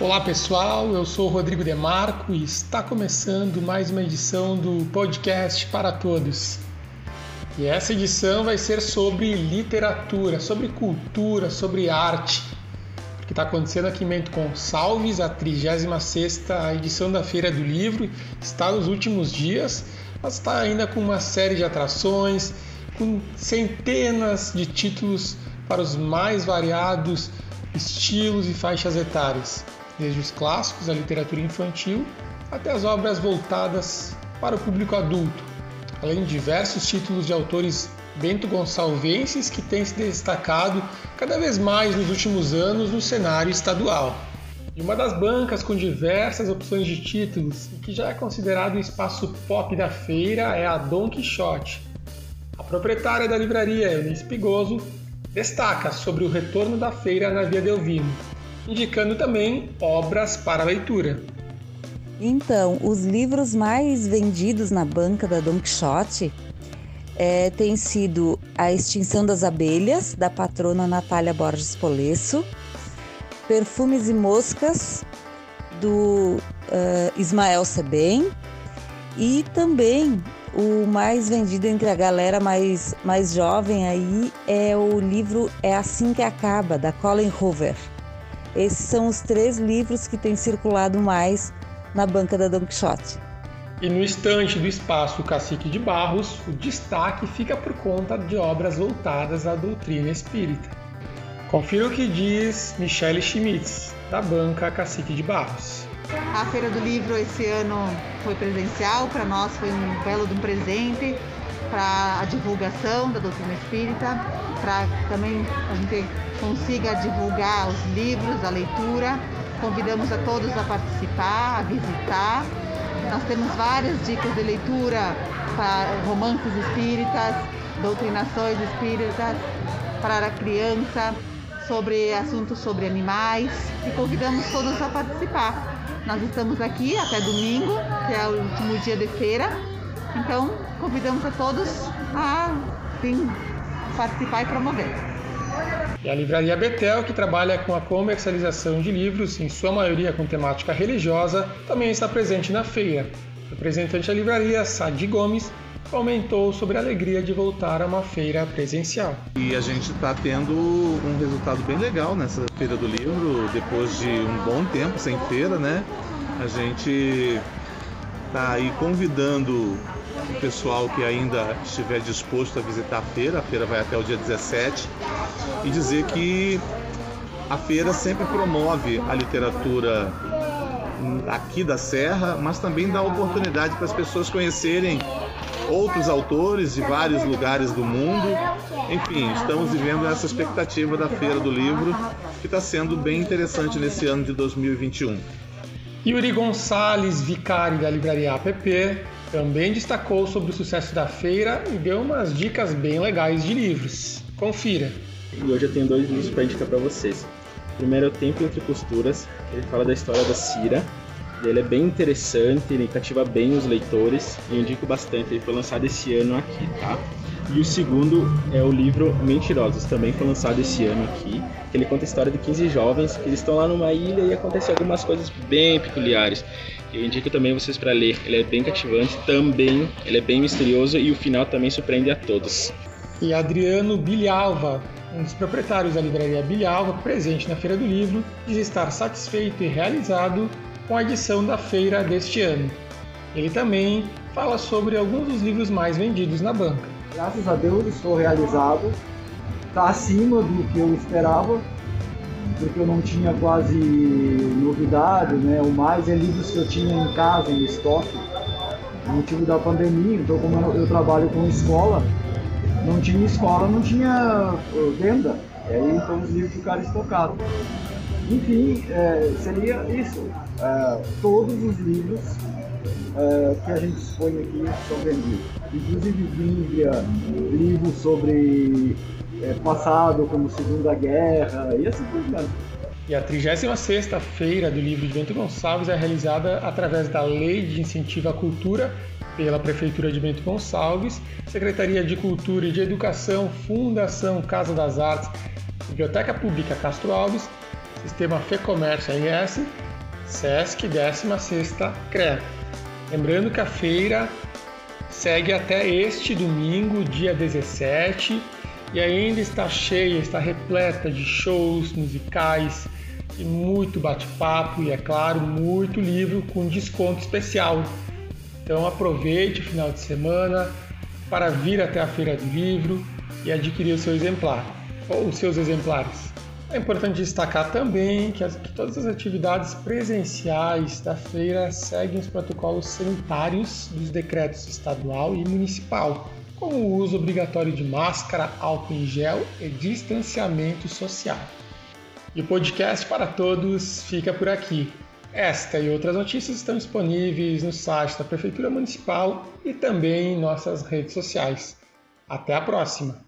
Olá pessoal, eu sou Rodrigo Demarco e está começando mais uma edição do podcast para todos. E essa edição vai ser sobre literatura, sobre cultura, sobre arte. Que está acontecendo aqui em Bento Gonçalves, a 36 edição da Feira do Livro, está nos últimos dias, mas está ainda com uma série de atrações, com centenas de títulos para os mais variados estilos e faixas etárias, desde os clássicos da literatura infantil até as obras voltadas para o público adulto, além de diversos títulos de autores bento gonçalvenses que têm se destacado cada vez mais nos últimos anos no cenário estadual. E uma das bancas com diversas opções de títulos e que já é considerado o espaço pop da feira é a Don Quixote. A proprietária da livraria, Eunice Pigoso, destaca sobre o retorno da feira na Via Delvino, indicando também obras para leitura. Então, os livros mais vendidos na banca da Don Quixote é, têm sido A Extinção das Abelhas, da patrona Natália Borges Polesso, Perfumes e Moscas, do uh, Ismael Sebem, e também o mais vendido entre a galera mais, mais jovem aí é o livro É Assim Que Acaba, da Colin Hoover. Esses são os três livros que têm circulado mais na banca da Don Quixote. E no estante do espaço Cacique de Barros, o destaque fica por conta de obras voltadas à doutrina espírita. Confira o que diz Michele Schmitz, da banca Cacique de Barros. A Feira do Livro esse ano foi presencial, para nós foi um belo de um presente para a divulgação da doutrina espírita, para também a gente consiga divulgar os livros, a leitura. Convidamos a todos a participar, a visitar. Nós temos várias dicas de leitura para romances espíritas, doutrinações espíritas para a criança, sobre assuntos sobre animais e convidamos todos a participar. Nós estamos aqui até domingo, que é o último dia de feira. Então, convidamos a todos a sim, participar e promover. E a Livraria Betel, que trabalha com a comercialização de livros, em sua maioria com temática religiosa, também está presente na feira. O representante da livraria, Sadi Gomes, comentou sobre a alegria de voltar a uma feira presencial. E a gente está tendo um resultado bem legal nessa feira do livro, depois de um bom tempo sem feira, né? A gente está aí convidando o pessoal que ainda estiver disposto a visitar a feira, a feira vai até o dia 17, e dizer que a feira sempre promove a literatura aqui da Serra, mas também dá oportunidade para as pessoas conhecerem outros autores de vários lugares do mundo. Enfim, estamos vivendo essa expectativa da Feira do Livro, que está sendo bem interessante nesse ano de 2021. Yuri Gonçalves, vicário da livraria APP, também destacou sobre o sucesso da feira e deu umas dicas bem legais de livros. Confira. E hoje eu tenho dois livros para indicar para vocês. O primeiro é O Tempo Entre Costuras, ele fala da história da Cira, ele é bem interessante, ele cativa bem os leitores e eu indico bastante. Ele foi lançado esse ano aqui, tá? E o segundo é o livro Mentirosos, também foi lançado esse ano aqui. Que ele conta a história de 15 jovens que eles estão lá numa ilha e acontecem algumas coisas bem peculiares. Eu indico também vocês para ler. Ele é bem cativante, também ele é bem misterioso e o final também surpreende a todos. E Adriano Bilhalva, um dos proprietários da livraria Bilhalva, presente na Feira do Livro, diz estar satisfeito e realizado com a edição da feira deste ano. Ele também fala sobre alguns dos livros mais vendidos na banca. Graças a Deus estou realizado, está acima do que eu esperava, porque eu não tinha quase novidade, né? O mais é livros que eu tinha em casa, em estoque, no motivo da pandemia. Então, como eu, eu trabalho com escola, não tinha escola, não tinha uh, venda. E aí, então, os livros ficaram estocados. Enfim, é, seria isso. É, todos os livros é, que a gente expõe aqui são vendidos. Inclusive Bíblia, livros sobre é, passado, como Segunda Guerra e assim por diante. E a 36 Feira do Livro de Bento Gonçalves é realizada através da Lei de Incentivo à Cultura pela Prefeitura de Bento Gonçalves, Secretaria de Cultura e de Educação, Fundação Casa das Artes, Biblioteca Pública Castro Alves Sistema FEComércio RS Sesc 16 CREA. Lembrando que a feira segue até este domingo, dia 17, e ainda está cheia, está repleta de shows musicais e muito bate-papo e, é claro, muito livro com desconto especial. Então aproveite o final de semana para vir até a Feira do Livro e adquirir o seu exemplar ou os seus exemplares. É importante destacar também que, as, que, todas as atividades presenciais da feira seguem os protocolos sanitários dos decretos estadual e municipal, como o uso obrigatório de máscara, álcool em gel e distanciamento social. E o podcast para todos fica por aqui. Esta e outras notícias estão disponíveis no site da Prefeitura Municipal e também em nossas redes sociais. Até a próxima!